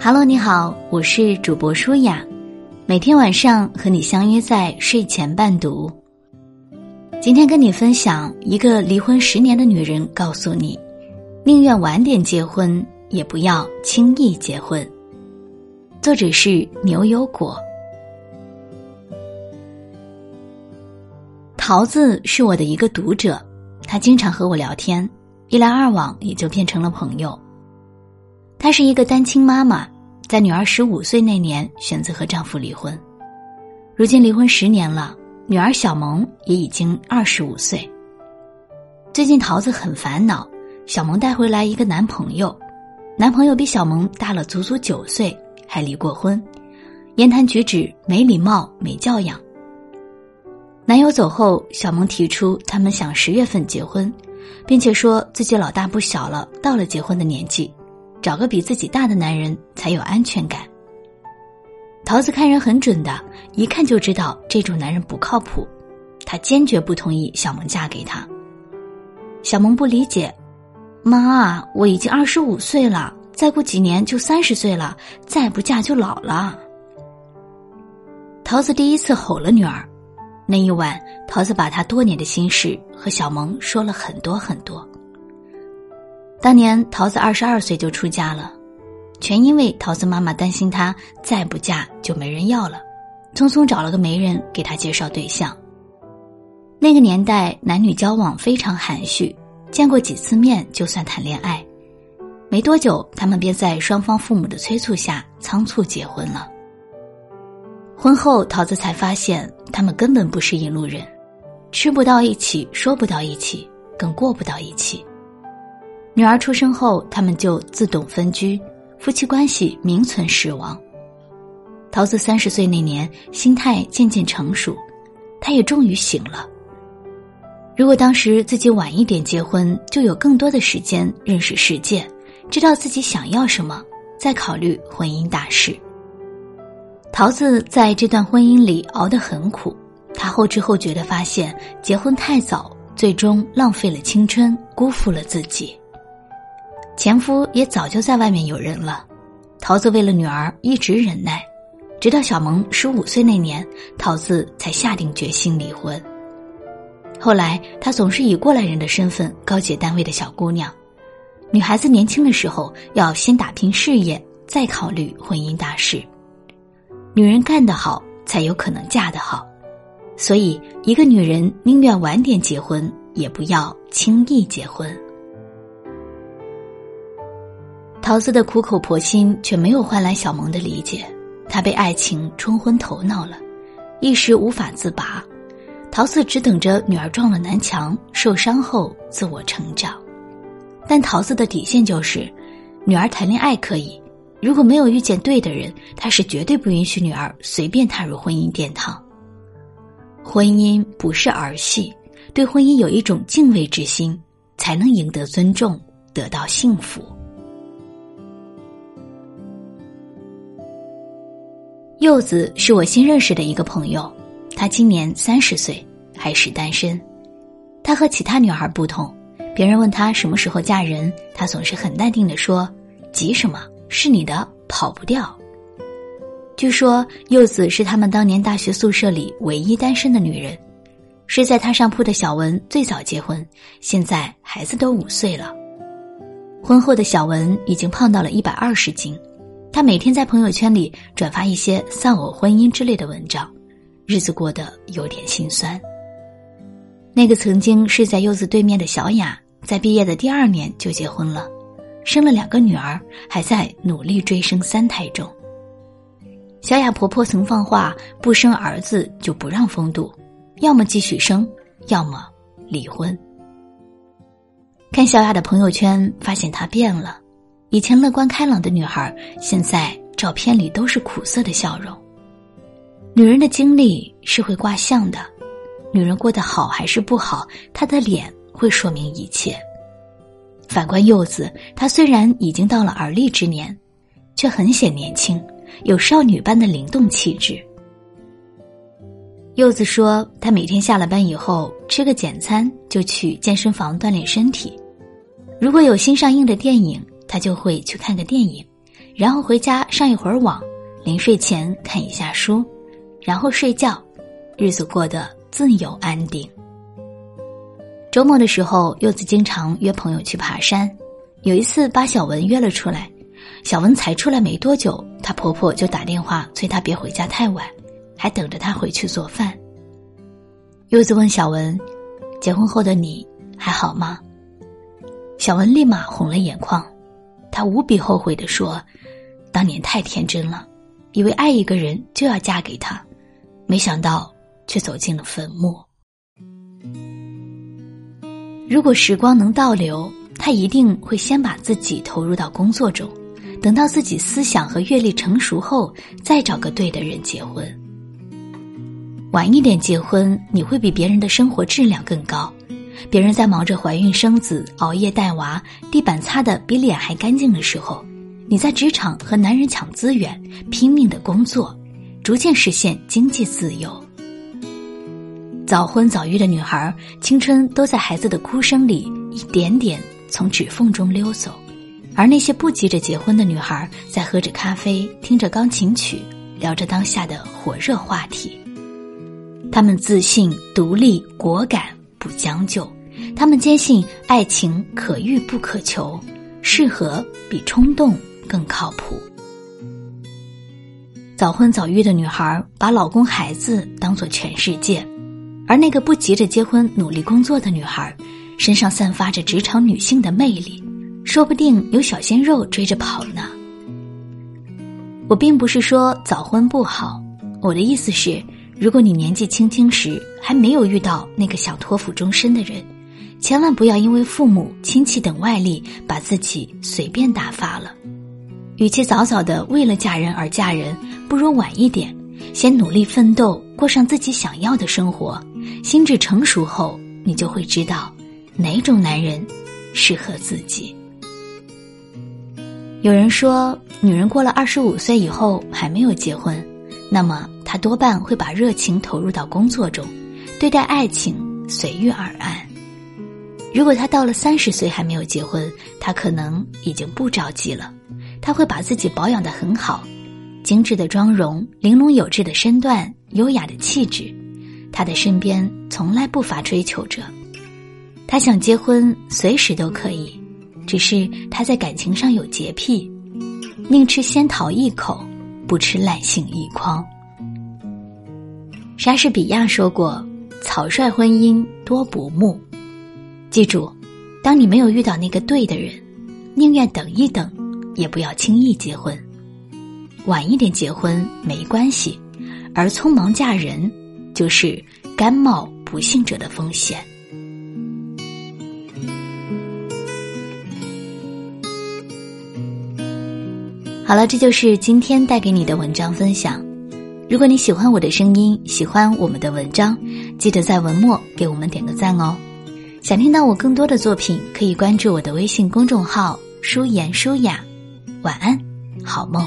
Hello，你好，我是主播舒雅，每天晚上和你相约在睡前伴读。今天跟你分享一个离婚十年的女人告诉你，宁愿晚点结婚，也不要轻易结婚。作者是牛油果。桃子是我的一个读者，他经常和我聊天，一来二往也就变成了朋友。她是一个单亲妈妈，在女儿十五岁那年选择和丈夫离婚，如今离婚十年了，女儿小萌也已经二十五岁。最近桃子很烦恼，小萌带回来一个男朋友，男朋友比小萌大了足足九岁，还离过婚，言谈举止没礼貌、没教养。男友走后，小萌提出他们想十月份结婚，并且说自己老大不小了，到了结婚的年纪。找个比自己大的男人才有安全感。桃子看人很准的，一看就知道这种男人不靠谱，她坚决不同意小萌嫁给他。小萌不理解，妈，我已经二十五岁了，再过几年就三十岁了，再不嫁就老了。桃子第一次吼了女儿，那一晚，桃子把她多年的心事和小萌说了很多很多。当年桃子二十二岁就出嫁了，全因为桃子妈妈担心她再不嫁就没人要了，匆匆找了个媒人给她介绍对象。那个年代男女交往非常含蓄，见过几次面就算谈恋爱。没多久，他们便在双方父母的催促下仓促结婚了。婚后，桃子才发现他们根本不是一路人，吃不到一起，说不到一起，更过不到一起。女儿出生后，他们就自动分居，夫妻关系名存实亡。桃子三十岁那年，心态渐渐成熟，她也终于醒了。如果当时自己晚一点结婚，就有更多的时间认识世界，知道自己想要什么，再考虑婚姻大事。桃子在这段婚姻里熬得很苦，她后知后觉的发现，结婚太早，最终浪费了青春，辜负了自己。前夫也早就在外面有人了，桃子为了女儿一直忍耐，直到小萌十五岁那年，桃子才下定决心离婚。后来，她总是以过来人的身份告诫单位的小姑娘：“女孩子年轻的时候要先打拼事业，再考虑婚姻大事。女人干得好，才有可能嫁得好。所以，一个女人宁愿晚点结婚，也不要轻易结婚。”桃子的苦口婆心却没有换来小萌的理解，她被爱情冲昏头脑了，一时无法自拔。桃子只等着女儿撞了南墙，受伤后自我成长。但桃子的底线就是，女儿谈恋爱可以，如果没有遇见对的人，她是绝对不允许女儿随便踏入婚姻殿堂。婚姻不是儿戏，对婚姻有一种敬畏之心，才能赢得尊重，得到幸福。柚子是我新认识的一个朋友，她今年三十岁，还是单身。她和其他女孩不同，别人问她什么时候嫁人，她总是很淡定的说：“急什么？是你的，跑不掉。”据说柚子是他们当年大学宿舍里唯一单身的女人。睡在她上铺的小文最早结婚，现在孩子都五岁了。婚后的小文已经胖到了一百二十斤。他每天在朋友圈里转发一些丧偶婚姻之类的文章，日子过得有点心酸。那个曾经睡在柚子对面的小雅，在毕业的第二年就结婚了，生了两个女儿，还在努力追生三胎中。小雅婆婆曾放话：不生儿子就不让风度，要么继续生，要么离婚。看小雅的朋友圈，发现她变了。以前乐观开朗的女孩，现在照片里都是苦涩的笑容。女人的经历是会卦象的，女人过得好还是不好，她的脸会说明一切。反观柚子，她虽然已经到了而立之年，却很显年轻，有少女般的灵动气质。柚子说，她每天下了班以后吃个简餐，就去健身房锻炼身体。如果有新上映的电影，他就会去看个电影，然后回家上一会儿网，临睡前看一下书，然后睡觉，日子过得自由安定。周末的时候，柚子经常约朋友去爬山。有一次把小文约了出来，小文才出来没多久，她婆婆就打电话催她别回家太晚，还等着她回去做饭。柚子问小文：“结婚后的你还好吗？”小文立马红了眼眶，他无比后悔的说：“当年太天真了，以为爱一个人就要嫁给他，没想到却走进了坟墓。如果时光能倒流。”他一定会先把自己投入到工作中，等到自己思想和阅历成熟后，再找个对的人结婚。晚一点结婚，你会比别人的生活质量更高。别人在忙着怀孕生子、熬夜带娃、地板擦的比脸还干净的时候，你在职场和男人抢资源，拼命的工作，逐渐实现经济自由。早婚早育的女孩，青春都在孩子的哭声里一点点。从指缝中溜走，而那些不急着结婚的女孩，在喝着咖啡，听着钢琴曲，聊着当下的火热话题。她们自信、独立、果敢，不将就。他们坚信爱情可遇不可求，适合比冲动更靠谱。早婚早育的女孩把老公、孩子当做全世界，而那个不急着结婚、努力工作的女孩。身上散发着职场女性的魅力，说不定有小鲜肉追着跑呢。我并不是说早婚不好，我的意思是，如果你年纪轻轻时还没有遇到那个想托付终身的人，千万不要因为父母亲戚等外力把自己随便打发了。与其早早的为了嫁人而嫁人，不如晚一点，先努力奋斗，过上自己想要的生活。心智成熟后，你就会知道。哪种男人适合自己？有人说，女人过了二十五岁以后还没有结婚，那么她多半会把热情投入到工作中，对待爱情随遇而安。如果她到了三十岁还没有结婚，她可能已经不着急了。她会把自己保养的很好，精致的妆容，玲珑有致的身段，优雅的气质，她的身边从来不乏追求者。他想结婚，随时都可以，只是他在感情上有洁癖，宁吃仙桃一口，不吃烂杏一筐。莎士比亚说过：“草率婚姻多不睦。”记住，当你没有遇到那个对的人，宁愿等一等，也不要轻易结婚。晚一点结婚没关系，而匆忙嫁人，就是甘冒不幸者的风险。好了，这就是今天带给你的文章分享。如果你喜欢我的声音，喜欢我们的文章，记得在文末给我们点个赞哦。想听到我更多的作品，可以关注我的微信公众号“舒言舒雅”。晚安，好梦。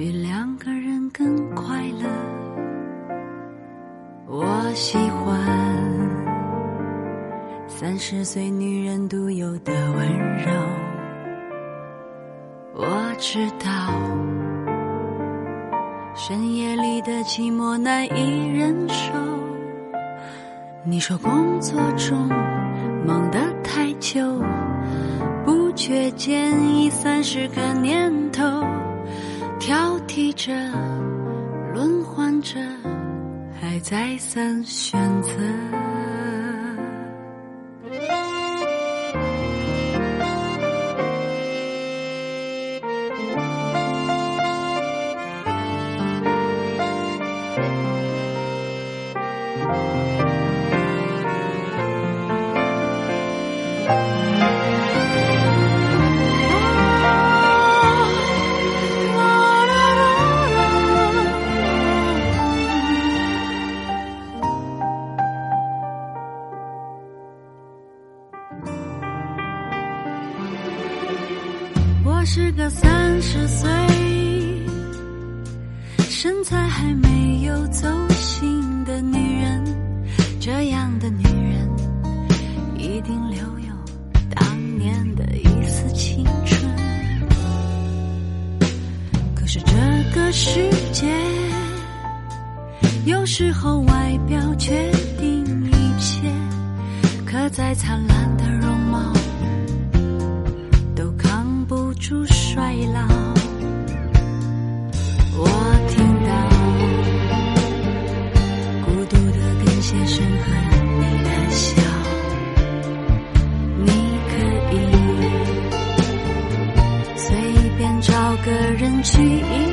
比两个人更快乐。我喜欢三十岁女人独有的温柔。我知道深夜里的寂寞难以忍受。你说工作中忙得太久，不觉间已三十个年头。挑剔着轮换着还再三选择。一定留有当年的一丝青春。可是这个世界有时候外表决定一切，可再灿烂的容貌都扛不住衰老。我听。Chỉ